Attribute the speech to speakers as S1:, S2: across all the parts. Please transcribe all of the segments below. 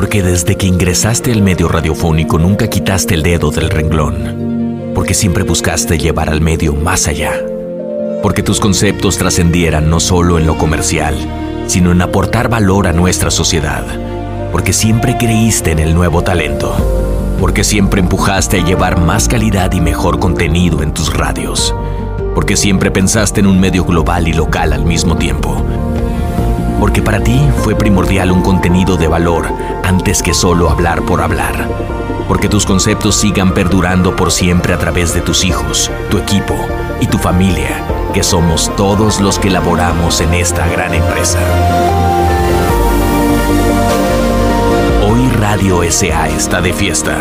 S1: Porque desde que ingresaste al medio radiofónico nunca quitaste el dedo del renglón. Porque siempre buscaste llevar al medio más allá. Porque tus conceptos trascendieran no solo en lo comercial, sino en aportar valor a nuestra sociedad. Porque siempre creíste en el nuevo talento. Porque siempre empujaste a llevar más calidad y mejor contenido en tus radios. Porque siempre pensaste en un medio global y local al mismo tiempo. Porque para ti fue primordial un contenido de valor antes que solo hablar por hablar. Porque tus conceptos sigan perdurando por siempre a través de tus hijos, tu equipo y tu familia, que somos todos los que laboramos en esta gran empresa. Hoy Radio SA está de fiesta,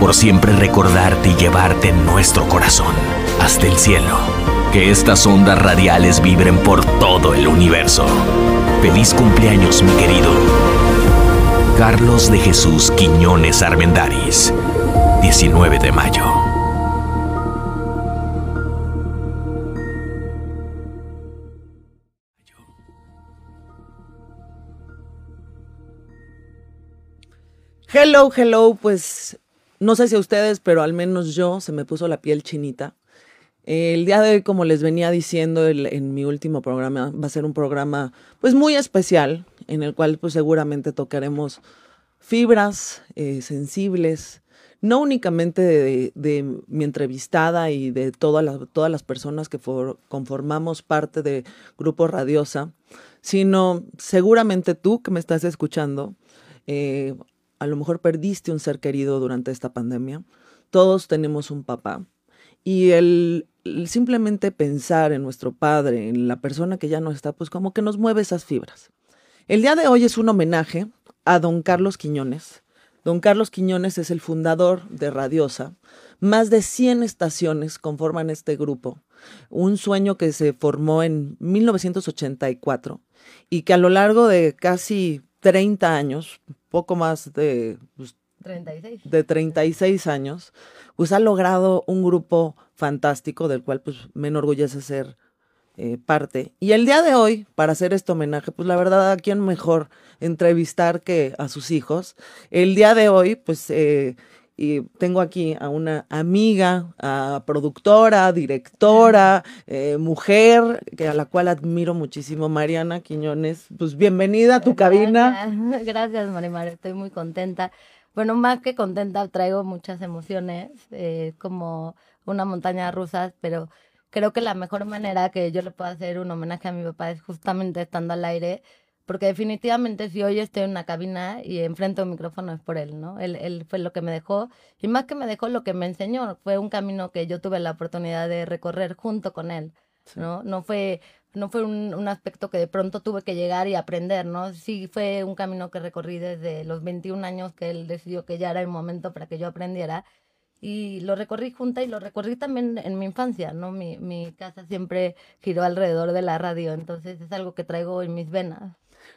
S1: por siempre recordarte y llevarte nuestro corazón, hasta el cielo. Que estas ondas radiales vibren por todo el universo. Feliz cumpleaños, mi querido. Carlos de Jesús Quiñones Armendaris, 19 de mayo.
S2: Hello, hello, pues no sé si a ustedes, pero al menos yo se me puso la piel chinita. El día de hoy, como les venía diciendo en mi último programa, va a ser un programa pues muy especial, en el cual pues seguramente tocaremos fibras eh, sensibles, no únicamente de, mi entrevistada y de todas las, personas que conformamos parte de Grupo Radiosa, sino seguramente tú que me estás escuchando, eh, a lo mejor perdiste un ser querido durante esta pandemia. Todos tenemos un papá. Y el, simplemente pensar en nuestro padre, en la persona que ya no está, pues como que nos mueve esas fibras. El día de hoy es un homenaje a don Carlos Quiñones. Don Carlos Quiñones es el fundador de Radiosa. Más de 100 estaciones conforman este grupo. Un sueño que se formó en 1984 y que a lo largo de casi 30 años, poco más de,
S3: 36.
S2: De 36 años, pues ha logrado un grupo fantástico del cual pues me enorgullece ser eh, parte. Y el día de hoy, para hacer este homenaje, pues la verdad, ¿a quién mejor entrevistar que a sus hijos? El día de hoy, pues eh, y tengo aquí a una amiga, a productora, directora, eh, mujer, que a la cual admiro muchísimo, Mariana Quiñones. Pues bienvenida a tu cabina.
S3: Gracias, Marimar, estoy muy contenta. Bueno, más que contenta, traigo muchas emociones, eh, como una montaña rusa, pero creo que la mejor manera que yo le puedo hacer un homenaje a mi papá es justamente estando al aire porque definitivamente si hoy estoy en una cabina y enfrento un micrófono es por él, ¿no? Él, él fue lo que me dejó, y más que me dejó, lo que me enseñó, fue un camino que yo tuve la oportunidad de recorrer junto con él, ¿no? No fue, no fue un, un, aspecto que de pronto tuve que llegar y aprender, ¿no? Sí fue un camino que recorrí desde los 21 años que él decidió que ya era el momento para que yo aprendiera, y lo recorrí junta y lo recorrí también en mi infancia, ¿no? Mi, mi casa siempre giró alrededor de la radio, entonces es algo que traigo en mis venas.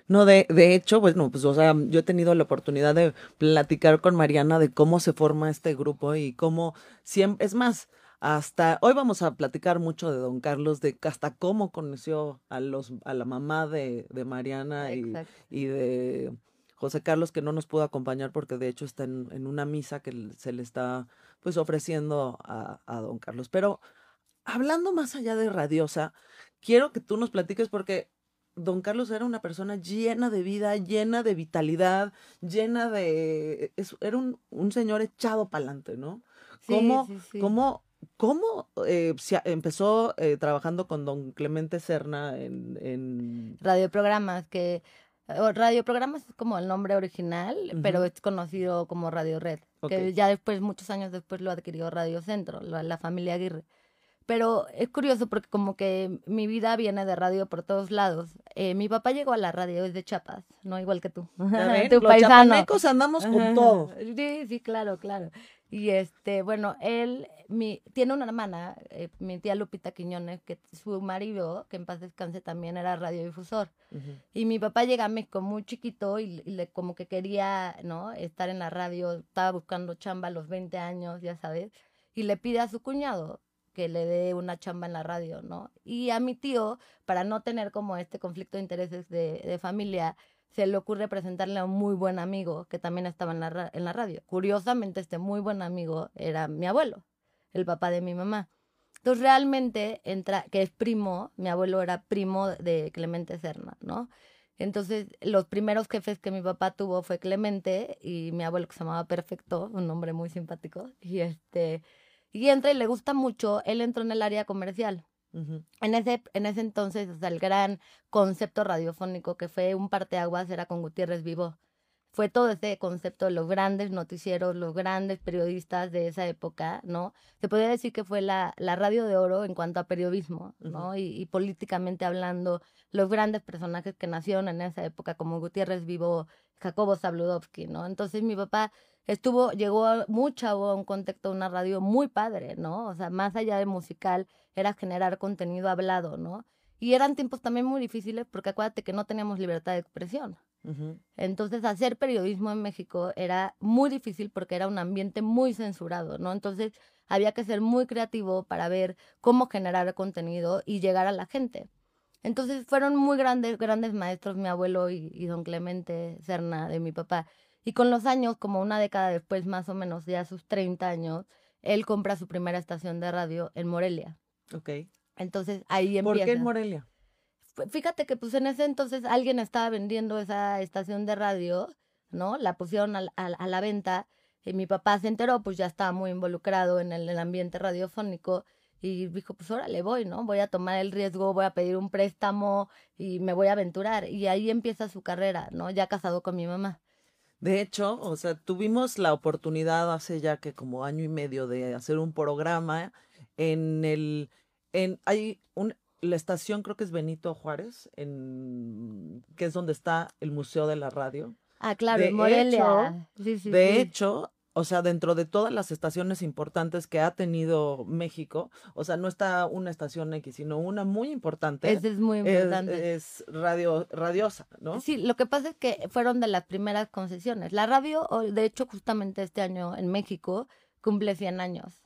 S2: No, de, de hecho, bueno, pues, o sea, yo he tenido la oportunidad de platicar con Mariana de cómo se forma este grupo y cómo siempre, es más, hasta hoy vamos a platicar mucho de Don Carlos, de hasta cómo conoció a los, a la mamá de, de Mariana y, y, de José Carlos, que no nos pudo acompañar porque de hecho está en, en una misa que se le está pues ofreciendo a, a Don Carlos. Pero hablando más allá de Radiosa, quiero que tú nos platiques porque don Carlos era una persona llena de vida, llena de vitalidad, llena de... era un, un, señor echado para adelante, ¿no? ¿Cómo, cómo, cómo eh, se empezó eh, trabajando con don Clemente Serna en, en...
S3: Radioprogramas, que... Radioprogramas es como el nombre original, pero es conocido como Radio Red, que ya después, muchos años después, lo adquirió Radio Centro, la familia Aguirre. Pero es curioso porque como que mi vida viene de radio por todos lados. Eh, mi papá llegó a la radio desde Chiapas, no igual que tú.
S2: Ven, tu los chapanecos andamos con todo.
S3: Sí, sí, claro, claro. Y este, bueno, él mi, tiene una hermana, eh, mi tía Lupita Quiñones, que su marido, que en paz descanse, también era radiodifusor. Y mi papá llega a México muy chiquito y, y, le, como que quería, ¿no? Estar en la radio, estaba buscando chamba a los 20 años, ya sabes, y le pide a su cuñado que le dé una chamba en la radio, ¿no? Y a mi tío, para no tener como este conflicto de intereses de, de familia, se le ocurre presentarle a un muy buen amigo que también estaba en la, en la radio. Curiosamente, este muy buen amigo era mi abuelo, el papá de mi mamá. Entonces, realmente, entra, que es primo, mi abuelo era primo de Clemente Serna, ¿no? Entonces, los primeros jefes que mi papá tuvo fue Clemente y mi abuelo que se llamaba Perfecto, un hombre muy simpático. Y este, y entra y le gusta mucho, él entró en el área comercial. En, ese, en ese entonces, o sea, el gran concepto radiofónico que fue un parteaguas era con Gutiérrez Vivo fue todo ese concepto de los grandes noticieros, los grandes periodistas de esa época, ¿no? Se podría decir que fue la, la radio de oro en cuanto a periodismo, ¿no? y, políticamente hablando, los grandes personajes que nacieron en esa época, como Gutiérrez Vivo, Jacobo Zabludovsky, ¿no? Entonces mi papá estuvo, llegó mucho a un contexto una radio muy padre, ¿no? O sea, más allá de musical, era generar contenido hablado, ¿no? Y eran tiempos también muy difíciles porque acuérdate que no teníamos libertad de expresión. Entonces, hacer periodismo en México era muy difícil porque era un ambiente muy censurado, ¿no? Entonces, había que ser muy creativo para ver cómo generar contenido y llegar a la gente. Entonces, fueron muy grandes, grandes maestros mi abuelo y, don Clemente Serna de mi papá. Y con los años, como una década después, más o menos, ya sus 30 años, él compra su primera estación de radio en Morelia.
S2: Ok.
S3: Entonces, ahí empieza.
S2: ¿Por qué en Morelia?
S3: fíjate que pues en ese entonces alguien estaba vendiendo esa estación de radio, ¿no? La pusieron a, la venta y mi papá se enteró, pues ya estaba muy involucrado en el, ambiente radiofónico y dijo, pues ahora le voy, ¿no? Voy a tomar el riesgo, voy a pedir un préstamo y me voy a aventurar. Y ahí empieza su carrera, ¿no? Ya casado con mi mamá.
S2: De hecho, o sea, tuvimos la oportunidad hace ya que como año y medio de hacer un programa en el, en, hay un, la estación creo que es Benito Juárez, en, que es donde está el Museo de la Radio.
S3: Ah, claro, en Morelia.
S2: de hecho, o sea, dentro de todas las estaciones importantes que ha tenido México, o sea, no está una estación X, sino una muy importante.
S3: Esa es muy importante.
S2: Es, radio, radiosa, ¿no?
S3: Sí, lo que pasa es que fueron de las primeras concesiones. La radio, de hecho, justamente este año en México, cumple 100 años.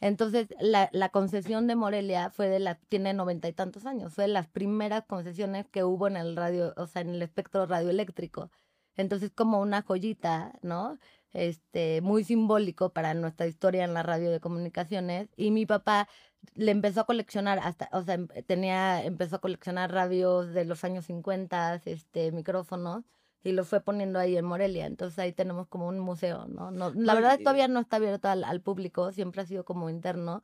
S3: Entonces, la, la, concesión de Morelia fue de la, tiene noventa y tantos años, fue de las primeras concesiones que hubo en el radio, o sea, en el espectro radioeléctrico. Entonces, como una joyita, ¿no? Este, muy simbólico para nuestra historia en la radio de comunicaciones. Y mi papá le empezó a coleccionar hasta, o sea, em, tenía, empezó a coleccionar radios de los años 50, este, micrófonos y lo fue poniendo ahí en Morelia. Entonces ahí tenemos como un museo, ¿no? no la verdad todavía no está abierto al, al, público, siempre ha sido como interno.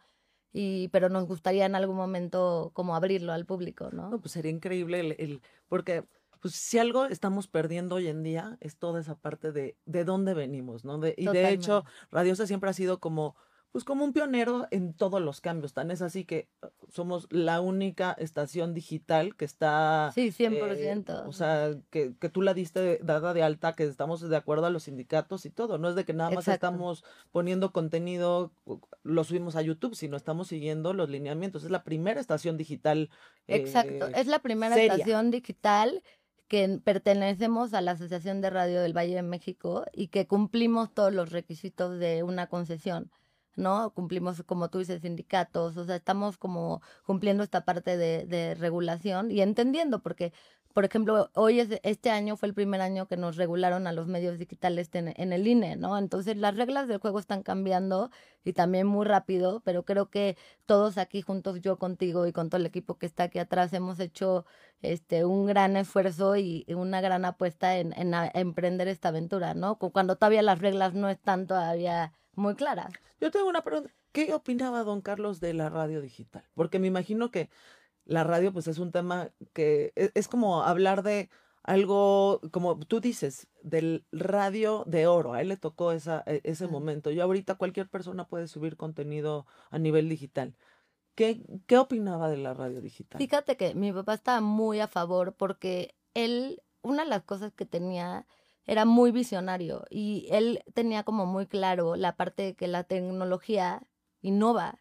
S3: Y, pero nos gustaría en algún momento como abrirlo al público, ¿no?
S2: No, pues sería increíble el, el porque pues si algo estamos perdiendo hoy en día es toda esa parte de de dónde venimos, ¿no? De, y de hecho, Radiosa siempre ha sido como pues como un pionero en todos los cambios. Tan es así que uh, somos la única estación digital que está...
S3: Sí, 100%.
S2: Eh, o sea, que, que, tú la diste dada de alta, que estamos de acuerdo a los sindicatos y todo. No es de que nada más estamos poniendo contenido, lo subimos a YouTube, sino estamos siguiendo los lineamientos. Es la primera estación digital.
S3: Exacto, es la primera estación digital que pertenecemos a la Asociación de Radio del Valle de México y que cumplimos todos los requisitos de una concesión. ¿no? Cumplimos, como tú dices, sindicatos, o sea, estamos como cumpliendo esta parte de, de regulación y entendiendo, porque, por ejemplo, hoy es, este año fue el primer año que nos regularon a los medios digitales en, el INE, ¿no? Entonces las reglas del juego están cambiando y también muy rápido, pero creo que todos aquí juntos, yo contigo y con todo el equipo que está aquí atrás, hemos hecho este un gran esfuerzo y una gran apuesta en, en emprender esta aventura, ¿no? Cuando todavía las reglas no están todavía muy clara.
S2: Yo tengo una pregunta. ¿Qué opinaba don Carlos de la radio digital? Porque me imagino que la radio pues es un tema que e, es, como hablar de algo, como tú dices, del radio de oro. A él le tocó esa, e, ese momento. Yo ahorita cualquier persona puede subir contenido a nivel digital. ¿Qué, ¿Qué opinaba de la radio digital?
S3: Fíjate que mi papá estaba muy a favor porque él, una de las cosas que tenía era muy visionario y él tenía como muy claro la parte de que la tecnología innova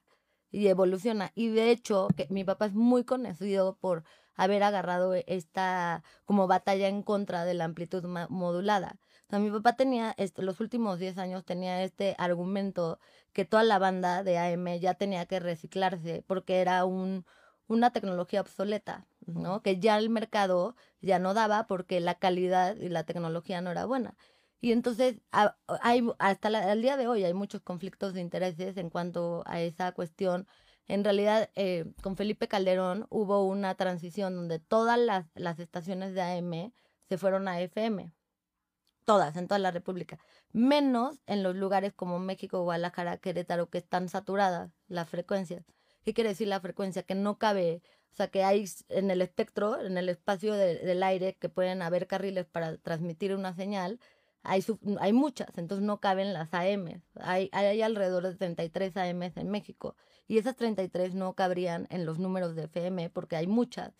S3: y evoluciona. Y de hecho, que mi papá es muy conocido por haber agarrado esta como batalla en contra de la amplitud modulada. O sea, mi papá tenía, este, los últimos 10 años tenía este argumento que toda la banda de AM ya tenía que reciclarse porque era un, una tecnología obsoleta. ¿no? Que ya el mercado ya no daba porque la calidad y la tecnología no era buena. Y entonces, hay, hasta el día de hoy hay muchos conflictos de intereses en cuanto a esa cuestión. En realidad, eh, con Felipe Calderón hubo una transición donde todas las, las estaciones de AM se fueron a FM. Todas, en toda la República. Menos en los lugares como México, Guadalajara, Querétaro, que están saturadas las frecuencias. ¿Qué quiere decir la frecuencia? Que no cabe, o sea, que hay en el espectro, en el espacio del aire, que pueden haber carriles para transmitir una señal, hay, hay muchas, entonces no caben las AM. Hay, hay alrededor de 33 AM en México y esas 33 no cabrían en los números de FM porque hay muchas.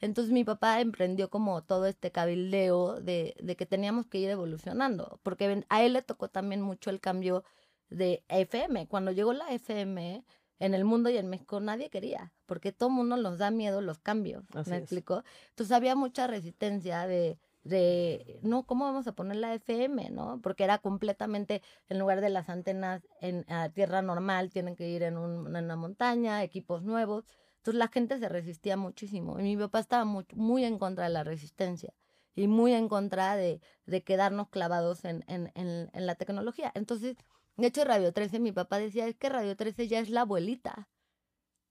S3: Entonces mi papá emprendió como todo este cabildeo de, de que teníamos que ir evolucionando, porque a él le tocó también mucho el cambio de FM. Cuando llegó la FM, en el mundo y en México nadie quería, porque todo mundo nos da miedo los cambios, ¿me explicó? Entonces había mucha resistencia de, de, no, ¿cómo vamos a poner la FM, no? Porque era completamente, en lugar de las antenas en a tierra normal, tienen que ir en, un, una montaña, equipos nuevos. Entonces la gente se resistía muchísimo. Y mi papá estaba muy, en contra de la resistencia y muy en contra de, de quedarnos clavados en, en, en, en la tecnología. Entonces, de hecho, Radio 13, mi papá decía, es que Radio 13 ya es la abuelita.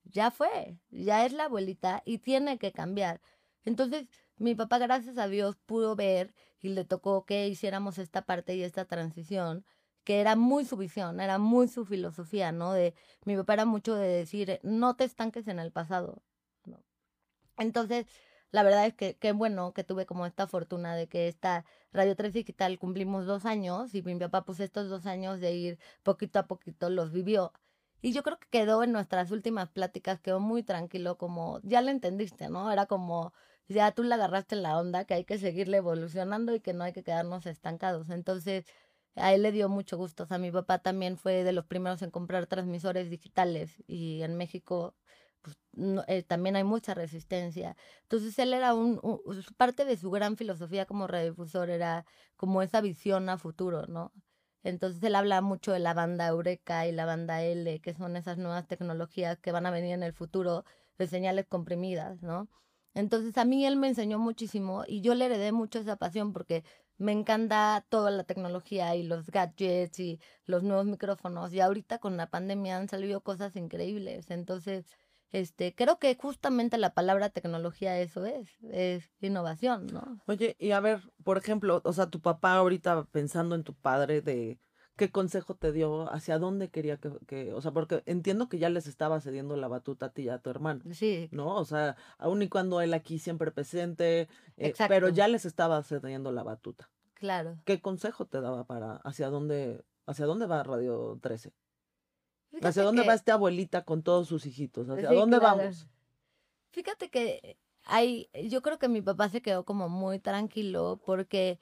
S3: Ya fue, ya es la abuelita y tiene que cambiar. Entonces, mi papá, gracias a Dios, pudo ver y le tocó que hiciéramos esta parte y esta transición, que era muy su visión, era muy su filosofía, ¿no? De, mi papá era mucho de decir, no te estanques en el pasado, ¿no? Entonces, la verdad es que qué bueno que tuve como esta fortuna de que esta Radio 3 Digital cumplimos dos años y mi papá pues estos dos años de ir poquito a poquito los vivió. Y yo creo que quedó en nuestras últimas pláticas, quedó muy tranquilo, como ya le entendiste, ¿no? Era como, ya tú le agarraste la onda, que hay que seguirle evolucionando y que no hay que quedarnos estancados. Entonces, a él le dio mucho gusto. O sea, mi papá también fue de los primeros en comprar transmisores digitales y en México pues, eh, también hay mucha resistencia. Entonces él era un, parte de su gran filosofía como radiodifusor era como esa visión a futuro, ¿no? Entonces él habla mucho de la banda Eureka y la banda L, que son esas nuevas tecnologías que van a venir en el futuro de señales comprimidas, ¿no? Entonces a mí él me enseñó muchísimo y yo le heredé mucho esa pasión porque me encanta toda la tecnología y los gadgets y los nuevos micrófonos y ahorita con la pandemia han salido cosas increíbles. Entonces, este, creo que justamente la palabra tecnología eso es, es innovación, ¿no?
S2: Oye, y a ver, por ejemplo, o sea, tu papá ahorita pensando en tu padre de ¿Qué consejo te dio? ¿Hacia dónde quería que, o sea, porque entiendo que ya les estaba cediendo la batuta a ti y a tu hermano.
S3: Sí.
S2: ¿No? O sea, aun y cuando él aquí siempre presente, eh, pero ya les estaba cediendo la batuta.
S3: Claro.
S2: ¿Qué consejo te daba para hacia dónde, hacia dónde va Radio 13? ¿Hacia dónde va esta abuelita con todos sus hijitos? ¿Hacia dónde vamos?
S3: Fíjate que hay, yo creo que mi papá se quedó como muy tranquilo porque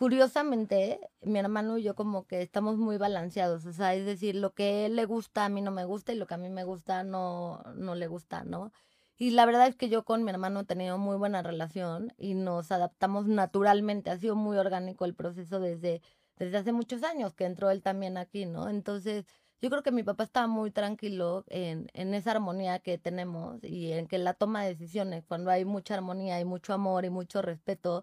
S3: curiosamente, mi hermano y yo como que estamos muy balanceados, o sea, es decir, lo que él le gusta a mí no me gusta y lo que a mí me gusta no, no le gusta, ¿no? Y la verdad es que yo con mi hermano he tenido muy buena relación y nos adaptamos naturalmente, ha sido muy orgánico el proceso desde, desde hace muchos años que entró él también aquí, ¿no? Entonces, yo creo que mi papá estaba muy tranquilo en, en esa armonía que tenemos y en que la toma de decisiones, cuando hay mucha armonía y mucho amor y mucho respeto,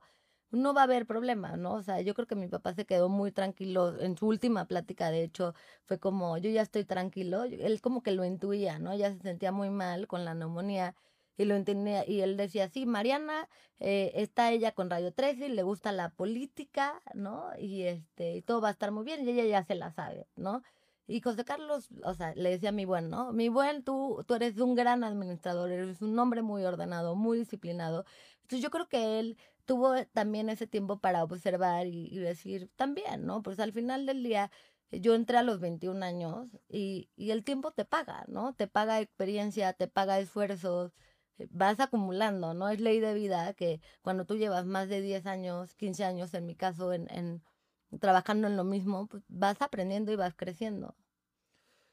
S3: no va a haber problema, ¿no? O sea, yo creo que mi papá se quedó muy tranquilo en su última plática, de hecho, fue como, yo ya estoy tranquilo, él como que lo intuía, ¿no? Ya se sentía muy mal con la neumonía y lo entendía, y él decía, sí, Mariana, eh, está ella con Radio 13, le gusta la política, ¿no? Y este, y todo va a estar muy bien, y ella ya se la sabe, ¿no? Y José Carlos, o sea, le decía a mi buen, ¿no? Mi buen, tú, tú eres un gran administrador, eres un hombre muy ordenado, muy disciplinado. Entonces yo creo que él tuvo también ese tiempo para observar y, decir también, ¿no? Pues al final del día yo entré a los 21 años y, y el tiempo te paga, ¿no? Te paga experiencia, te paga esfuerzos, eh, vas acumulando, ¿no? Es ley de vida que cuando tú llevas más de 10 años, 15 años en mi caso, en, en trabajando en lo mismo, pues vas aprendiendo y vas creciendo.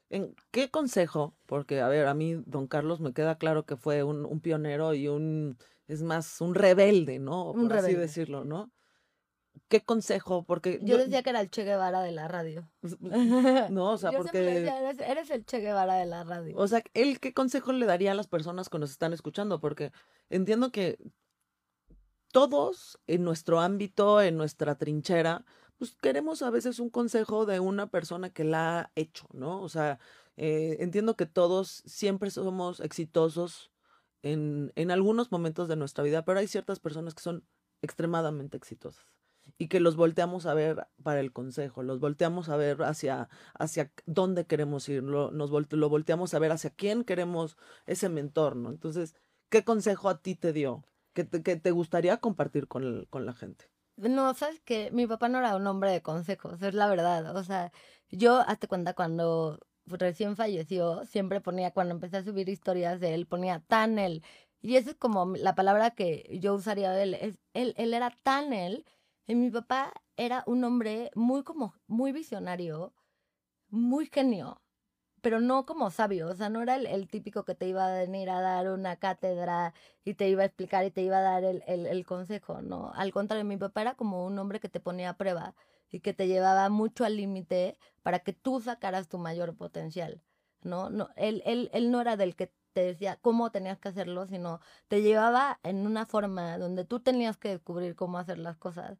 S2: ¿En qué consejo? Porque, a ver, a mí, don Carlos, me queda claro que fue un, un pionero y un, es más, un rebelde, ¿no? Por así decirlo, ¿no? ¿qué consejo? Porque
S3: yo, decía que era el Che Guevara de la radio.
S2: No, o sea,
S3: Yo
S2: porque...
S3: siempre decía, eres, eres el Che Guevara de la radio.
S2: O sea, él qué consejo le daría a las personas que nos están escuchando, porque entiendo que todos en nuestro ámbito, en nuestra trinchera, pues queremos a veces un consejo de una persona que la ha hecho, ¿no? O sea, eh, entiendo que todos siempre somos exitosos en, en algunos momentos de nuestra vida, pero hay ciertas personas que son extremadamente exitosas y que los volteamos a ver para el consejo, los volteamos a ver hacia, hacia dónde queremos ir, lo, nos volte- lo volteamos a ver hacia quién queremos ese mentor, ¿no? Entonces, ¿qué consejo a ti te dio? que te, que te gustaría compartir con, el- con la gente?
S3: No, sabes que mi papá no era un hombre de consejos, es la verdad. O sea, yo, hazte cuenta, cuando recién falleció, siempre ponía, cuando empecé a subir historias de él, ponía tan él. Y esa es como la palabra que yo usaría de él. Es, él, él era tan él. Y mi papá era un hombre muy como, muy visionario, muy genio, pero no como sabio. O sea, no era el, el típico que te iba a venir a dar una cátedra y te iba a explicar y te iba a dar el, el, el consejo, ¿no? Al contrario, mi papá era como un hombre que te ponía a prueba y que te llevaba mucho al límite para que tú sacaras tu mayor potencial, ¿no? no él, él, él no era del que te decía cómo tenías que hacerlo, sino te llevaba en una forma donde tú tenías que descubrir cómo hacer las cosas.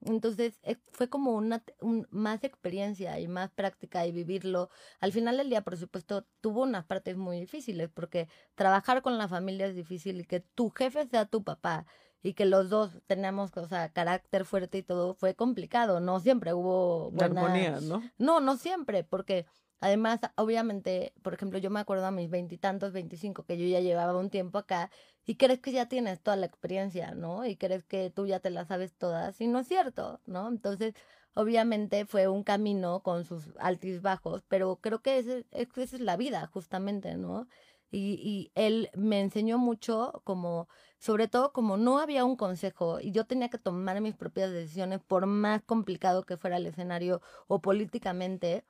S3: Entonces eh, fue como una un- más experiencia y más práctica y vivirlo. Al final del día, por supuesto, tuvo unas partes muy difíciles porque trabajar con la familia es difícil y que tu jefe sea tu papá y que los dos tenemos, o sea, carácter fuerte y todo fue complicado. No siempre hubo buena...
S2: armonía, ¿no?
S3: No, no siempre, porque además, obviamente, por ejemplo, yo me acuerdo a mis veintitantos, veinticinco, que yo ya llevaba un tiempo acá y crees que ya tienes toda la experiencia, ¿no? Y crees que tú ya te la sabes todas y no es cierto, ¿no? Entonces, obviamente fue un camino con sus altibajos, pero creo que ese, es- esa es la vida, justamente, ¿no? Y, y él me enseñó mucho como, sobre todo como no había un consejo y yo tenía que tomar mis propias decisiones por más complicado que fuera el escenario o políticamente,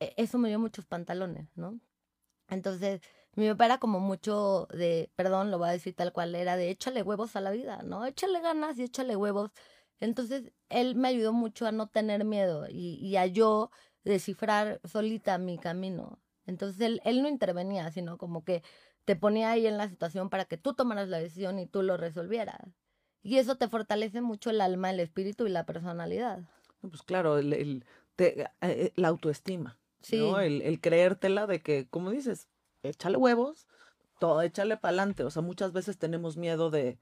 S3: e- eso me dio muchos pantalones, ¿no? Entonces, mi papá era como mucho de, perdón, lo voy a decir tal cual, era de échale huevos a la vida, ¿no? Échale ganas y échale huevos. Entonces, él me ayudó mucho a no tener miedo y, y a yo descifrar solita mi camino. Entonces, él, él no intervenía, sino como que te ponía ahí en la situación para que tú tomaras la decisión y tú lo resolvieras. Y eso te fortalece mucho el alma, el espíritu y la personalidad.
S2: Pues claro, el, el- te- eh, la autoestima,
S3: Sí.
S2: ¿no? El, el creértela de que, como dices, échale huevos, todo, échale para adelante. O sea, muchas veces tenemos miedo de,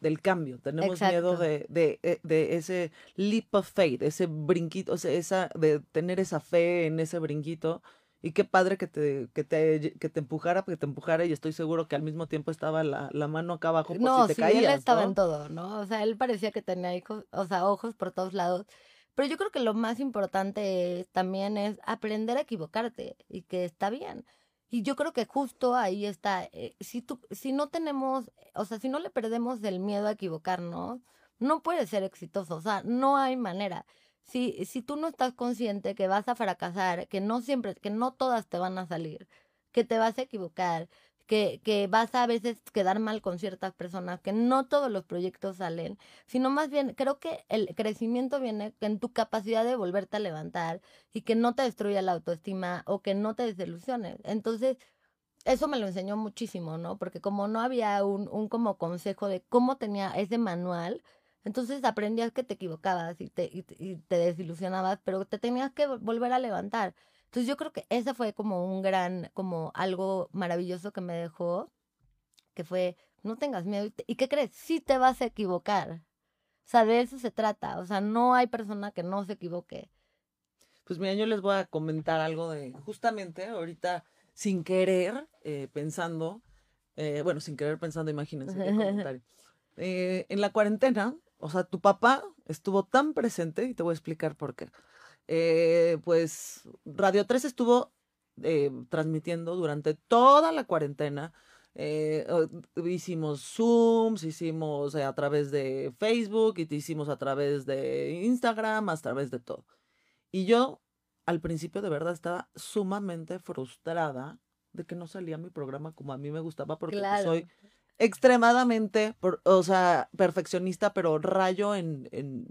S2: del cambio, tenemos miedo de, de, eh, de ese leap of faith, ese brinquito, o sea, esa, de tener esa fe en ese brinquito. Y qué padre que te, que te, que te empujara, que te empujara, y estoy seguro que al mismo tiempo estaba la, la mano acá abajo por
S3: No,
S2: si te
S3: sí,
S2: caías,
S3: él estaba
S2: ¿no?
S3: en todo, ¿no? O sea, él parecía que tenía hijos, o sea, ojos por todos lados. Pero yo creo que lo más importante es- también es aprender a equivocarte y que está bien. Y yo creo que justo ahí está, eh, si tú, si no tenemos, o sea, si no le perdemos el miedo a equivocarnos, no puedes ser exitoso, o sea, no hay manera. Si, si tú no estás consciente que vas a fracasar, que no siempre, que no todas te van a salir, que te vas a equivocar, que, que vas a a veces quedar mal con ciertas personas, que no todos los proyectos salen, sino más bien creo que el crecimiento viene en tu capacidad de volverte a levantar y que no te destruya la autoestima o que no te desilusiones. Entonces, eso me lo enseñó muchísimo, ¿no? Porque como no había un, un como consejo de cómo tenía ese manual, entonces aprendías que te equivocabas y te, y, y te desilusionabas, pero te tenías que vol- volver a levantar. Entonces yo creo que ese fue como un gran, como algo maravilloso que me dejó, que fue, no tengas miedo. ¿Y, te- ¿y qué crees? Sí te vas a equivocar. O sea, de eso se trata. O sea, no hay persona que no se equivoque.
S2: Pues mira, yo les voy a comentar algo de, justamente ahorita, sin querer, eh, pensando, eh, bueno, sin querer pensando, imagínense qué comentario. Eh, en la cuarentena, o sea, tu papá estuvo tan presente, y te voy a explicar por qué. Eh, pues Radio 3 estuvo eh, transmitiendo durante toda la cuarentena. eh, hicimos Zooms, hicimos a través de Facebook, y te hicimos a través de Instagram, a través de todo. Y yo al principio de verdad estaba sumamente frustrada de que no salía mi programa como a mí me gustaba porque pues,
S3: Claro.
S2: soy extremadamente, por- o sea, perfeccionista, pero rayo en, en,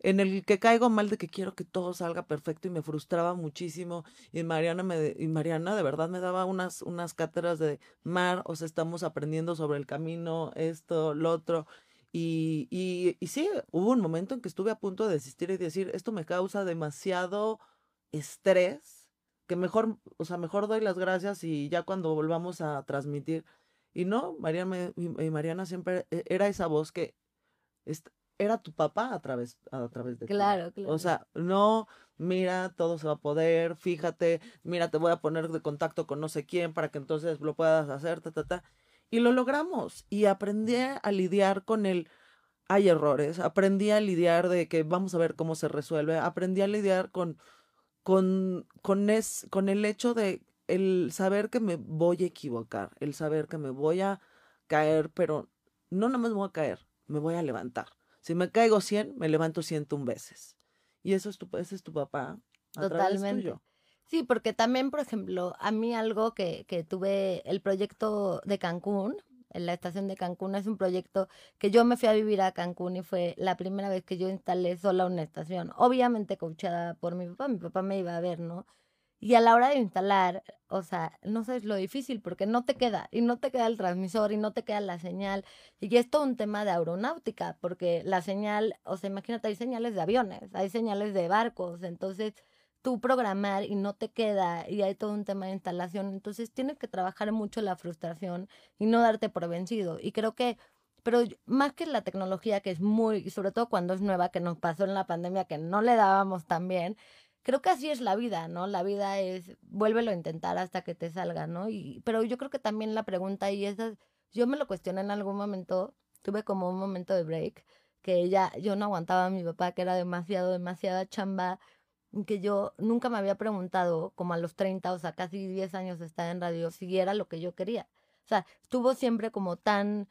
S2: en el que caigo mal de que quiero que todo salga perfecto y me frustraba muchísimo. Y Mariana, me, y Mariana de verdad me daba unas, unas cátedras de mar, o sea, estamos aprendiendo sobre el camino, esto, lo otro. Y, y, y sí, hubo un momento en que estuve a punto de desistir y decir, esto me causa demasiado estrés, que mejor, o sea, mejor doy las gracias y ya cuando volvamos a transmitir. Y no, Mariana, y Mariana siempre e, era esa voz que era tu papá a través, a través de
S3: Claro, claro.
S2: O sea, no, mira, todo se va a poder, fíjate, mira, te voy a poner de contacto con no sé quién para que entonces lo puedas hacer, ta, ta, ta. Y lo logramos. Y aprendí a lidiar con el, hay errores, aprendí a lidiar de que vamos a ver cómo se resuelve, aprendí a lidiar con, con, con, es, con el hecho de el saber que me voy a equivocar, el saber que me voy a caer, pero no nada más me voy a caer, me voy a levantar. Si me caigo 100, me levanto 101 veces. Y eso es tu, ese es tu papá. Totalmente.
S3: Sí, porque también, por ejemplo, a mí algo que, que tuve, el proyecto de Cancún, en la estación de Cancún, es un proyecto que yo me fui a vivir a Cancún y fue la primera vez que yo instalé sola una estación. Obviamente coachada por mi papá, mi papá me iba a ver, ¿no? Y a la hora de instalar, o sea, no sabes lo difícil porque no te queda, y no te queda el transmisor, y no te queda la señal. Y es todo un tema de aeronáutica, porque la señal, o sea, imagínate, hay señales de aviones, hay señales de barcos, entonces tú programar y no te queda, y hay todo un tema de instalación, entonces tienes que trabajar mucho la frustración y no darte por vencido. Y creo que pero más que la tecnología que es muy, sobre todo cuando es nueva, que nos pasó en la pandemia, que no le dábamos tan bien, creo que así es la vida, ¿no? La vida es, vuélvelo a intentar hasta que te salga, ¿no? Y, pero yo creo que también la pregunta y esa, yo me lo cuestioné en algún momento, tuve como un momento de break, que ya yo no aguantaba a mi papá, que era demasiado, demasiada chamba, que yo nunca me había preguntado, como a los 30, o sea, casi 10 años de estar en radio, si era lo que yo quería. O sea, estuvo siempre como tan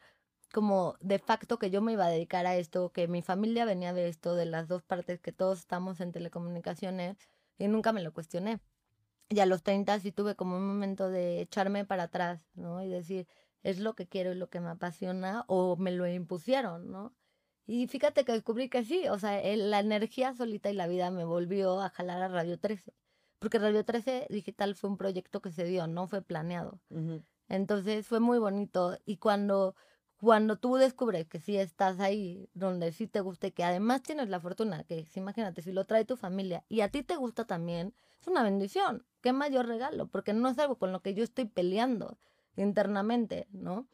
S3: como de facto que yo me iba a dedicar a esto, que mi familia venía de esto, de las dos partes, que todos estamos en telecomunicaciones, y nunca me lo cuestioné. Y a los 30 sí tuve como un momento de echarme para atrás, ¿no? Y decir, es lo que quiero y lo que me apasiona, o me lo impusieron, ¿no? Y fíjate que descubrí que sí, o sea, la energía solita y la vida me volvió a jalar a Radio 13. Porque Radio 13 Digital fue un proyecto que se dio, no fue planeado. Entonces fue muy bonito. Y cuando cuando tú descubres que sí estás ahí, donde sí te gusta y que además tienes la fortuna, que imagínate, si lo trae tu familia y a ti te gusta también, es una bendición. Qué mayor regalo, porque no es algo con lo que yo estoy peleando internamente, ¿no?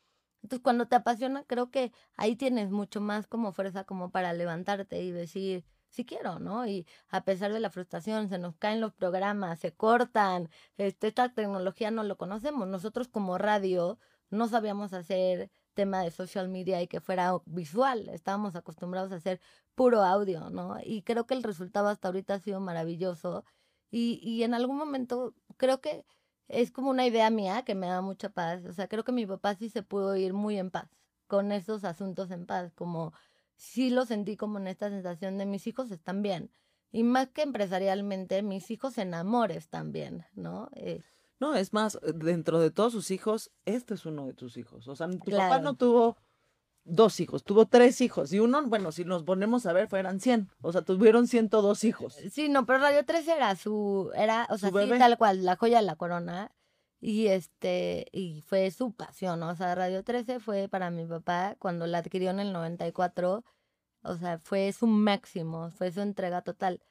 S3: Entonces, cuando te apasiona, creo que ahí tienes mucho más como fuerza como para levantarte y decir, sí quiero, ¿no? Y a pesar de la frustración, se nos caen los programas, se cortan, este, esta tecnología no lo conocemos. Nosotros como radio no sabíamos hacer tema de social media y que fuera visual. Estábamos acostumbrados a hacer puro audio, ¿no? Y creo que el resultado hasta ahorita ha sido maravilloso. Y, y en algún momento creo que es como una idea mía que me da mucha paz. O sea, creo que mi papá sí se pudo ir muy en paz con esos asuntos en paz, como sí lo sentí como en esta sensación de mis hijos están bien. Y más que empresarialmente, mis hijos enamores también, ¿no? Eh,
S2: no, es más, dentro de todos sus hijos, este es uno de tus hijos. O sea, tu papá no tuvo dos hijos, tuvo tres hijos. Y uno, bueno, si nos ponemos a ver, fueran 100. O sea, tuvieron 102 hijos.
S3: Sí, no, pero Radio 13 era su, era, o sea, sí, tal cual, la joya de la corona. Y este, y fue su pasión, o sea, Radio 13 fue para mi papá cuando la adquirió en el 94, o sea, fue su máximo, fue su entrega total.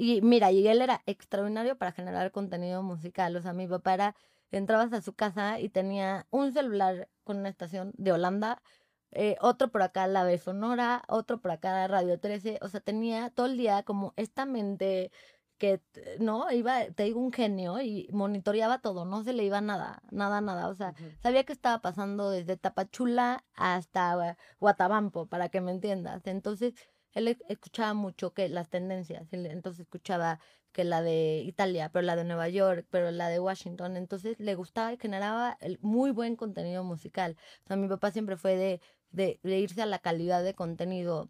S3: Y mira, y él era extraordinario para generar contenido musical. O sea, mi papá era, entrabas a su casa y tenía un celular con una estación de Holanda, eh, otro por acá la de Sonora, otro por acá Radio 13. O sea, tenía todo el día como esta mente que, ¿no? Iba, te digo, un genio y monitoreaba todo, no se le iba nada, nada, nada. O sea, sabía que estaba pasando desde Tapachula hasta Guatabampo, para que me entiendas. Entonces, él escuchaba mucho que las tendencias, entonces escuchaba que la de Italia, pero la de Nueva York, pero la de Washington, entonces le gustaba y generaba el muy buen contenido musical. O sea, mi papá siempre fue de, de, irse a la calidad de contenido.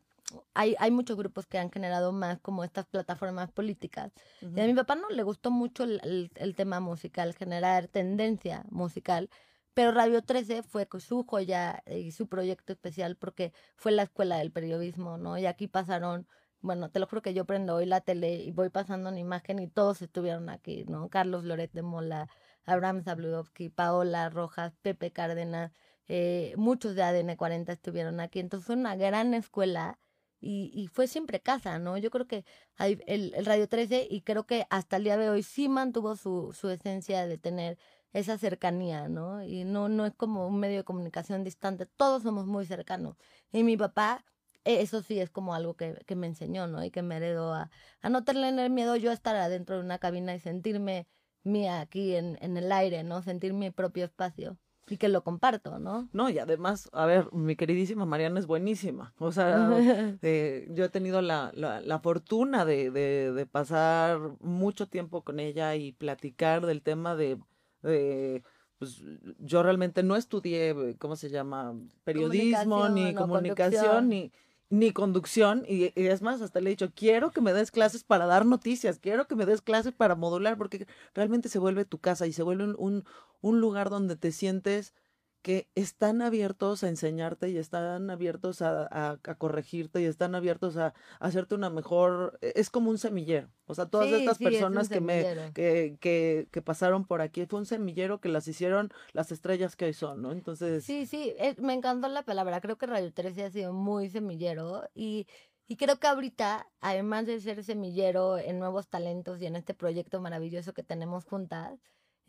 S3: Hay, hay muchos grupos que han generado más como estas plataformas políticas. Y a mi papá no le gustó mucho el, el tema musical, generar tendencia musical pero Radio 13 fue su joya y su proyecto especial porque fue la escuela del periodismo, ¿no? Y aquí pasaron bueno, te lo juro que yo prendo hoy la tele y voy pasando una imagen y todos estuvieron aquí, ¿no? Carlos Loret de Mola, Abraham Zabludovsky, Paola Rojas, Pepe Cárdenas, eh, muchos de ADN 40 estuvieron aquí. Entonces fue una gran escuela y, y fue siempre casa, ¿no? Yo creo que el, el, Radio 13 y creo que hasta el día de hoy sí mantuvo su, su esencia de tener esa cercanía, ¿no? Y no, no es como un medio de comunicación distante, todos somos muy cercanos. Y mi papá e, eso sí es como algo que, que me enseñó, ¿no? Y que me heredó a, a no tener miedo yo a estar adentro de una cabina y sentirme mía aquí en, en el aire, ¿no? Sentir mi propio espacio y que lo comparto, ¿no?
S2: No, y además, a ver, mi queridísima Mariana es buenísima. O sea, eh, yo he tenido la, la, la fortuna de, de, de, pasar mucho tiempo con ella y platicar del tema de, de pues yo realmente no estudié, ¿cómo se llama? Periodismo, ni comunicación, ni ni conducción, y, es más, hasta le he dicho, quiero que me des clases para dar noticias, quiero que me des clases para modular, porque realmente se vuelve tu casa y se vuelve un, un, un lugar donde te sientes que están abiertos a enseñarte y están abiertos a, a, a corregirte y están abiertos a, a, hacerte una mejor, e, es como un semillero. O sea, todas
S3: Sí,
S2: estas
S3: sí,
S2: personas
S3: es
S2: que me, que, que, que pasaron por aquí, fue un semillero que las hicieron las estrellas que hoy son, ¿no? Entonces,
S3: Sí, sí, me encantó la palabra. Creo que Radio 13 ha sido muy semillero y, y creo que ahorita, además de ser semillero en nuevos talentos y en este proyecto maravilloso que tenemos juntas,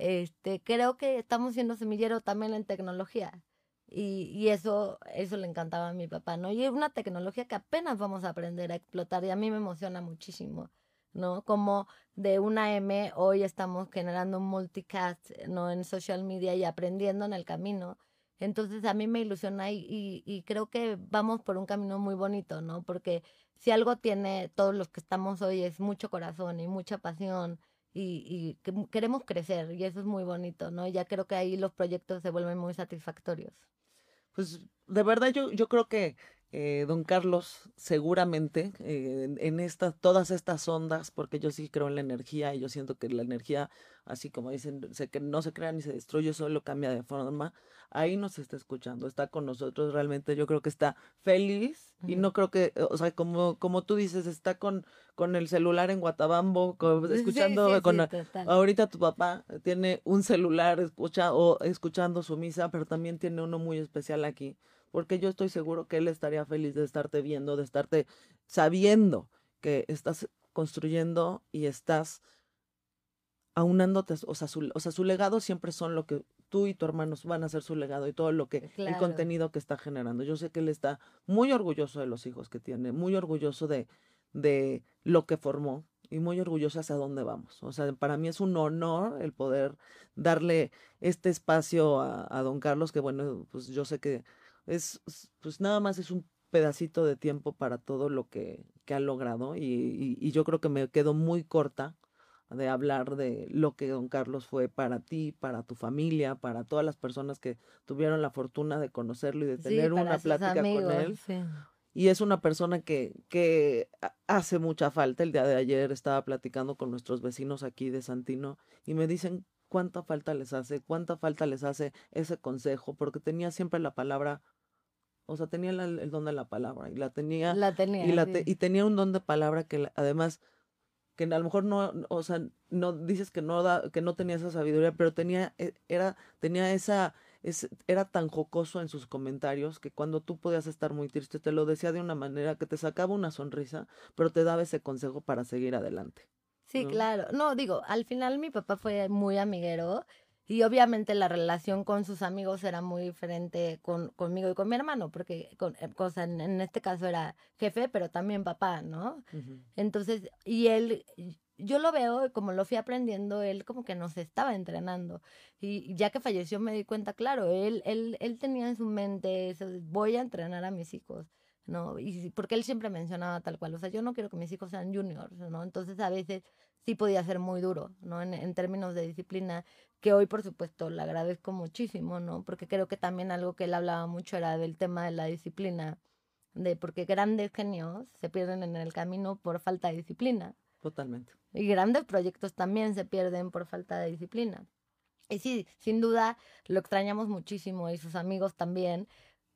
S3: este, creo que estamos siendo semillero también en tecnología. Y, y eso, eso le encantaba a mi papá, ¿no? Y es una tecnología que apenas vamos a aprender a explotar y a mí me emociona muchísimo, ¿no? Como de una M hoy estamos generando un multicast, ¿no? En social media y aprendiendo en el camino. Entonces a mí me ilusiona y, y, y creo que vamos por un camino muy bonito, ¿no? Porque si algo tiene todos los que estamos hoy es mucho corazón y mucha pasión y, y que queremos crecer y eso es muy bonito, ¿no? Ya creo que ahí los proyectos se vuelven muy satisfactorios.
S2: Pues de verdad yo, yo creo que eh, don Carlos seguramente eh, en, en estas, todas estas ondas, porque yo sí creo en la energía y yo siento que la energía, así como dicen, se, que no se crea ni se destruye, solo cambia de forma, ahí nos está escuchando, está con nosotros, realmente yo creo que está feliz y no creo que, o sea, como, como tú dices, está con, con el celular en Guatabambo, con- escuchando,
S3: sí,
S2: con,
S3: sí,
S2: ahorita tu papá tiene un celular escucha, o escuchando su misa, pero también tiene uno muy especial aquí, porque yo estoy seguro que él estaría feliz de estarte viendo, de estarte sabiendo que estás construyendo y estás aunándote, o sea, su, o sea, su legado siempre son lo que tú y tu hermano van a ser su legado y todo lo que, el
S3: Claro.
S2: contenido que está generando. Yo sé que él está muy orgulloso de los hijos que tiene, muy orgulloso de, de lo que formó y muy orgulloso hacia dónde vamos. O sea, para mí es un honor el poder darle este espacio a, a don Carlos, que bueno, pues yo sé que es, pues nada más es un pedacito de tiempo para todo lo que, que ha logrado y, y, y yo creo que me quedo muy corta de hablar de lo que don Carlos fue para ti, para tu familia, para todas las personas que tuvieron la fortuna de conocerlo y de tener una plática
S3: amigos,
S2: con él.
S3: sí.
S2: Y es una persona que, que ha- hace mucha falta. El día de ayer estaba platicando con nuestros vecinos aquí de Santino y me dicen cuánta falta les hace, cuánta falta les hace ese consejo, porque tenía siempre la palabra, o sea, tenía la- el don de la palabra y la tenía
S3: La tenía.
S2: y, la te- y tenía un don de palabra que la- además que a lo mejor no, o sea, no dices que no da, que no tenía esa sabiduría, pero tenía, e- era, tenía esa, es, era tan jocoso en sus comentarios que cuando tú podías estar muy triste, te lo decía de una manera que te sacaba una sonrisa, pero te daba ese consejo para seguir adelante.
S3: Sí,
S2: ¿no?
S3: claro. No, digo, al final mi papá fue muy amiguero y obviamente la relación con sus amigos era muy diferente con, conmigo y con mi hermano, porque con, eh, cosa, en, en este caso era jefe, pero también papá, ¿no?
S2: Ujú.
S3: Entonces, y él, yo lo veo, como lo fui aprendiendo, él como que nos estaba entrenando. Y ya que falleció me di cuenta, claro, él, él, él tenía en su mente eso, voy a entrenar a mis hijos, ¿no? Y porque él siempre mencionaba tal cual, o sea, yo no quiero que mis hijos sean juniors, ¿no? Entonces a veces sí podía ser muy duro, ¿no? En, en términos de disciplina, que hoy por supuesto le agradezco muchísimo, ¿no? Porque creo que también algo que él hablaba mucho era del tema de la disciplina, de porque grandes genios se pierden en el camino por falta de disciplina.
S2: Totalmente.
S3: Y grandes proyectos también se pierden por falta de disciplina. Y sí, sin duda lo extrañamos muchísimo y sus amigos también,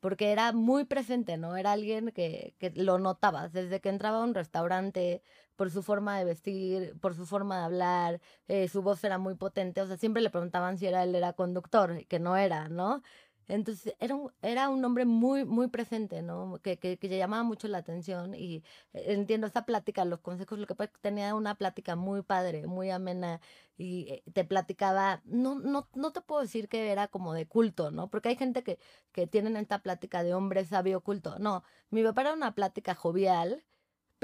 S3: porque era muy presente, ¿no? Era alguien que, que lo notabas desde que entraba a un restaurante, por su forma de vestir, por su forma de hablar, eh, su voz era muy potente, o sea, siempre le preguntaban si era él era conductor, que no era, ¿no? Entonces era un, era un hombre muy, muy presente, ¿no? Que, que, que llamaba mucho la atención y eh, entiendo esta plática, los consejos, lo que pasa es que tenía una plática muy padre, muy amena y eh, te platicaba, no, no, no te puedo decir que era como de culto, ¿no? Porque hay gente que, que tienen esta plática de hombre sabio culto. No, mi papá era una plática jovial,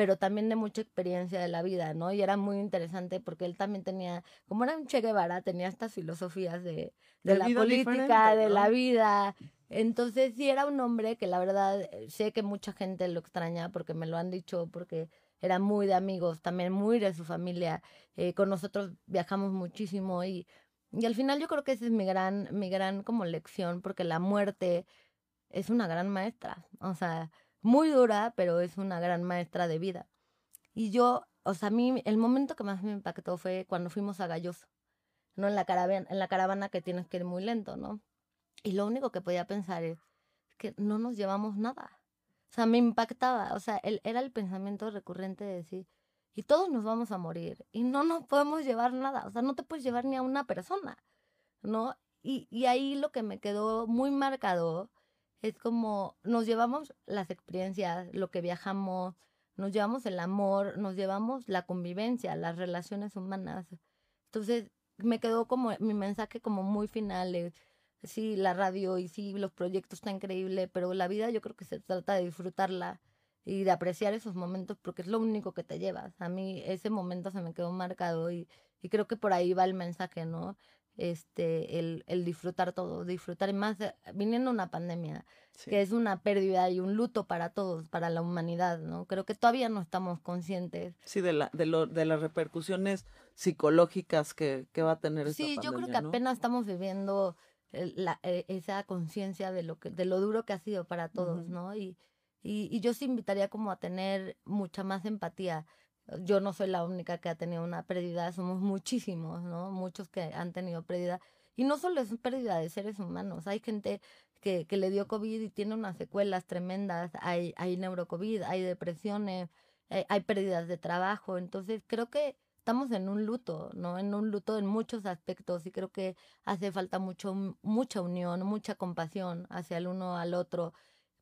S3: pero también de mucha experiencia de la vida, ¿no? Y era muy interesante porque él también tenía, como era un Che Guevara, tenía estas filosofías de, de,
S2: De
S3: la política, de
S2: ¿no?
S3: la vida. Entonces sí era un hombre que la verdad eh, sé que mucha gente lo extraña porque me lo han dicho, porque era muy de amigos, también muy de su familia. Eh, con nosotros viajamos muchísimo y, y al final yo creo que esa es mi gran, mi gran como lección, porque la muerte es una gran maestra. O sea, muy dura, pero es una gran maestra de vida. Y yo, o sea, a mí el momento que más me impactó fue cuando fuimos a Galloso, ¿no? En la caravana, en la caravana que tienes que ir muy lento, ¿no? Y lo único que podía pensar es que no nos llevamos nada. O sea, me impactaba, o sea, el, era el pensamiento recurrente de decir, y todos nos vamos a morir, y no nos podemos llevar nada, o sea, no te puedes llevar ni a una persona, ¿no? Y, y ahí lo que me quedó muy marcado es como nos llevamos las experiencias, lo que viajamos, nos llevamos el amor, nos llevamos la convivencia, las relaciones humanas. Entonces, me quedó como mi mensaje como muy final, es, sí, la radio y sí, los proyectos están increíble, pero la vida yo creo que se trata de disfrutarla y de apreciar esos momentos porque es lo único que te llevas. A mí ese momento se me quedó marcado y, y creo que por ahí va el mensaje, ¿no? Este, el, el disfrutar todo, disfrutar y más viniendo una pandemia,
S2: Sí.
S3: que es una pérdida y un luto para todos, para la humanidad, ¿no? Creo que todavía no estamos conscientes.
S2: Sí, de, la, de, lo, de las repercusiones psicológicas que, que va a tener esta
S3: Sí, yo creo que
S2: ¿no?
S3: apenas estamos viviendo la, eh, esa conciencia de lo que de lo duro que ha sido para todos,
S2: Ujú.
S3: ¿no? Y, y, y yo sí invitaría como a tener mucha más empatía. Yo no soy la única que ha tenido una pérdida, somos muchísimos, ¿no? Muchos que han tenido pérdida. Y no solo es pérdida de seres humanos, hay gente que, que le dio COVID y tiene unas secuelas tremendas, hay, hay neurocovid, hay depresiones, hay, hay pérdidas de trabajo, entonces creo que estamos en un luto, ¿no? En un luto en muchos aspectos y creo que hace falta mucho, mucha unión, mucha compasión hacia el uno al otro,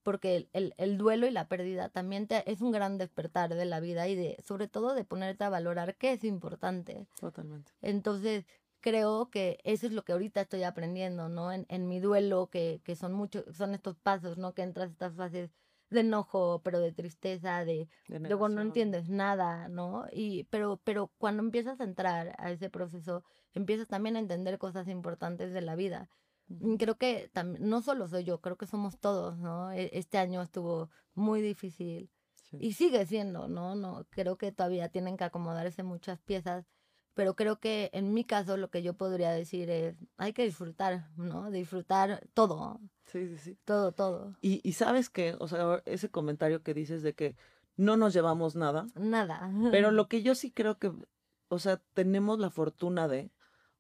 S3: porque el, el, el duelo y la pérdida también te, es un gran despertar de la vida y de, sobre todo de ponerte a valorar qué es importante.
S2: Totalmente.
S3: Entonces, creo que eso es lo que ahorita estoy aprendiendo, ¿no? En, en mi duelo, que, que son muchos, son estos pasos, ¿no? Que entras a estas fases de enojo, pero de tristeza, de
S2: De
S3: luego no entiendes nada, ¿no? Y pero pero cuando empiezas a entrar a ese proceso, empiezas también a entender cosas importantes de la vida. Y creo que no solo soy yo, creo que somos todos, ¿no? E- Este año estuvo muy difícil
S2: Sí.
S3: y sigue siendo, ¿no? No creo que todavía tienen que acomodarse muchas piezas, pero creo que en mi caso lo que yo podría decir es hay que disfrutar, ¿no? Disfrutar todo,
S2: Sí, sí, sí.
S3: todo, todo.
S2: Y, y sabes que, o sea, ese comentario que dices de que no nos llevamos nada,
S3: Nada.
S2: pero lo que yo sí creo que, o sea, tenemos la fortuna de,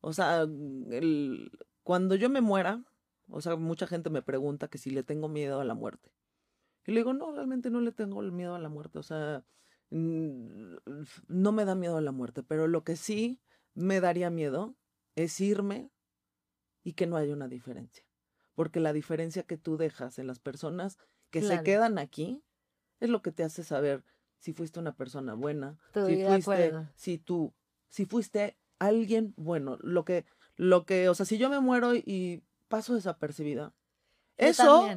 S2: o sea, el, cuando yo me muera, o sea, mucha gente me pregunta que si le tengo miedo a la muerte. Y le digo, no, realmente no le tengo el miedo a la muerte, o sea, no me da miedo a la muerte, pero lo que sí me daría miedo es irme y que no haya una diferencia. Porque la diferencia que tú dejas en las personas que se quedan aquí es lo que te hace saber si fuiste una persona buena,
S3: Estoy
S2: si fuiste, si tú, si fuiste alguien bueno, lo que, lo que, o sea, si yo me muero y paso desapercibida,
S3: Yo
S2: eso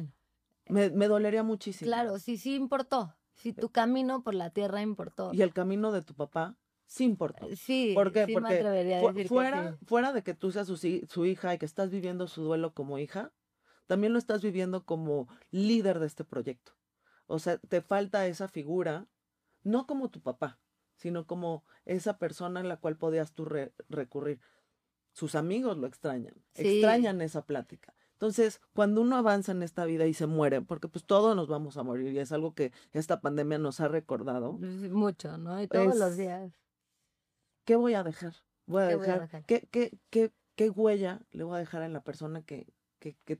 S2: me, me dolería muchísimo.
S3: Claro, sí, sí importó. Si tu camino por la tierra importó.
S2: Y el camino de tu papá sí.
S3: Sí,
S2: ¿Por qué?
S3: sí me
S2: Porque
S3: atrevería a que
S2: fuera,
S3: sí.
S2: fuera de que tú seas su, su hija y que estás viviendo su duelo como hija, también lo estás viviendo como líder de este proyecto. O sea, te falta esa figura, no como tu papá, sino como esa persona en la cual podías tú re- recurrir. Sus amigos lo extrañan,
S3: Sí.
S2: extrañan esa plática. Entonces, cuando uno avanza en esta vida y se muere, porque pues todos nos vamos a morir y es algo que esta pandemia nos ha recordado,
S3: Sí, Mucho, ¿no? Y todos los días.
S2: ¿qué voy a dejar? Voy a
S3: ¿Qué voy a
S2: dejar,
S3: dejar?
S2: ¿qué, qué, qué, qué huella le voy a dejar en la persona que, que, que,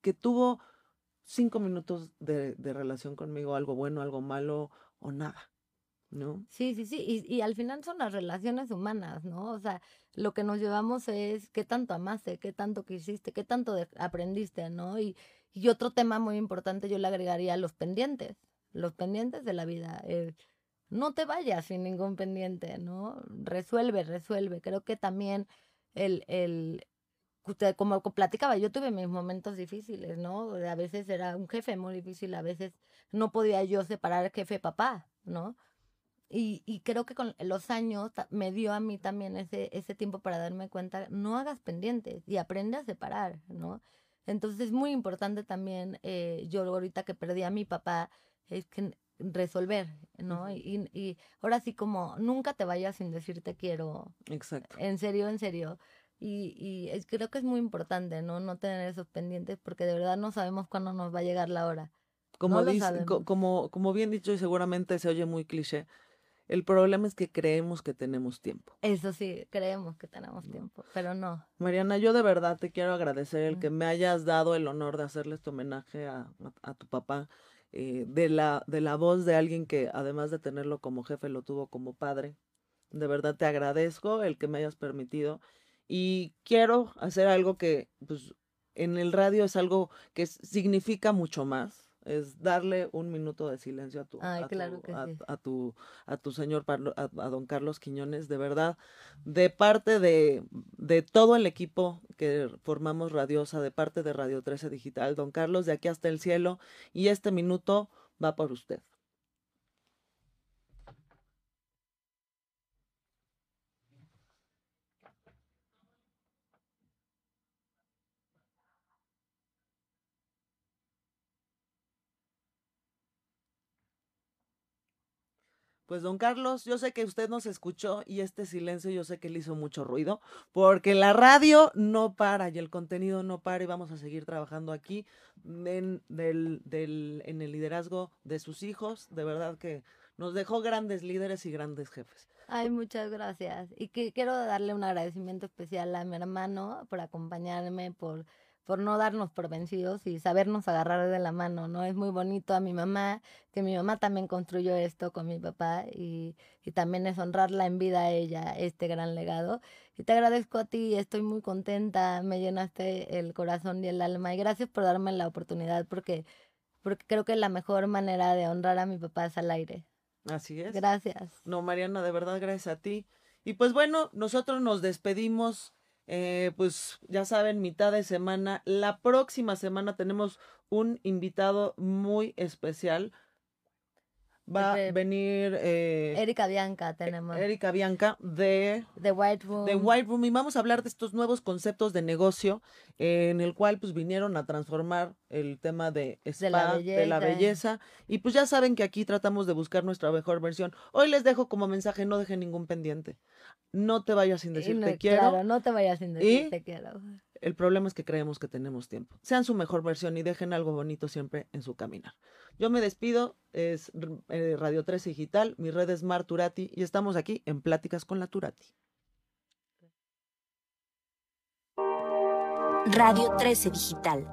S2: que tuvo cinco minutos de, de relación conmigo, algo bueno, algo malo o nada. ¿No?
S3: Sí, sí, sí, y, y, al final son las relaciones humanas, ¿no? O sea, lo que nos llevamos es qué tanto amaste, qué tanto quisiste, qué tanto aprendiste, ¿no? Y, y, otro tema muy importante yo le agregaría los pendientes, los pendientes de la vida. No te vayas sin ningún pendiente, ¿no? Resuelve, resuelve. Creo que también el, el, como platicaba, yo tuve mis momentos difíciles, ¿no? A veces era un jefe muy difícil, a veces no podía yo separar jefe-papá, ¿no? Y, y, creo que con los años me dio a mí también ese, ese tiempo para darme cuenta, no hagas pendientes y aprende a separar, ¿no? Entonces es muy importante también, eh, yo ahorita que perdí a mi papá, es que resolver, ¿no? y, y, ahora sí como nunca te vayas sin decir te quiero.
S2: Exacto.
S3: En serio, en serio. Y, y es, creo que es muy importante, ¿no? No tener esos pendientes porque de verdad no sabemos cuándo nos va a llegar la hora.
S2: Como, dice, como, como bien dicho y seguramente se oye muy cliché, el problema es que creemos que tenemos tiempo.
S3: Eso sí, creemos que tenemos tiempo, pero no.
S2: Mariana, yo de verdad te quiero agradecer el que me hayas dado el honor de hacerle este homenaje a, a, tu papá, eh, de, la, de la voz de alguien que además de tenerlo como jefe, lo tuvo como padre. De verdad te agradezco el que me hayas permitido y quiero hacer algo que pues, en el radio es algo que significa mucho más es darle un minuto de silencio a tu, a, tu a, tu señor a, don Carlos Quiñones, de verdad, de parte de, de todo el equipo que formamos Radiosa, de parte de Radio 13 Digital, don Carlos, de aquí hasta el cielo, y este minuto va por usted. Pues don Carlos, yo sé que usted nos escuchó y este silencio yo sé que le hizo mucho ruido, porque la radio no para y el contenido no para y vamos a seguir trabajando aquí en, el liderazgo de sus hijos. De verdad que nos dejó grandes líderes y grandes jefes.
S3: Ay, muchas gracias. Y que quiero darle un agradecimiento especial a mi hermano por acompañarme, por por no darnos por vencidos y sabernos agarrar de la mano, ¿no? Es muy bonito a mi mamá, que mi mamá también construyó esto con mi papá y, y también es honrarla en vida a ella, este gran legado. Y te agradezco a ti, estoy muy contenta, me llenaste el corazón y el alma y gracias por darme la oportunidad porque, porque creo que la mejor manera de honrar a mi papá es al aire.
S2: Así es.
S3: Gracias.
S2: No, Mariana, de verdad, gracias a ti. Y pues bueno, nosotros nos despedimos eh, pues ya saben, mitad de semana. La próxima semana tenemos un invitado muy especial va a venir
S3: eh, Erika Bianca
S2: e,
S3: tenemos
S2: Erika Bianca de
S3: The White Room.
S2: De White Room. Y vamos a hablar de estos nuevos conceptos de negocio eh, en el cual pues vinieron a transformar el tema de de, la de la belleza. y pues ya saben que aquí tratamos de buscar nuestra mejor versión. Hoy les dejo como mensaje no dejen ningún pendiente. No te vayas sin decir te quiero.
S3: claro no te vayas sin decir te quiero
S2: el problema es que creemos que tenemos tiempo. Sean su mejor versión y dejen algo bonito siempre en su caminar. Yo me despido, es eh, Radio 13 Digital, mi red es Mar Turati y estamos aquí en Pláticas con la Turati.
S4: Radio 13 Digital.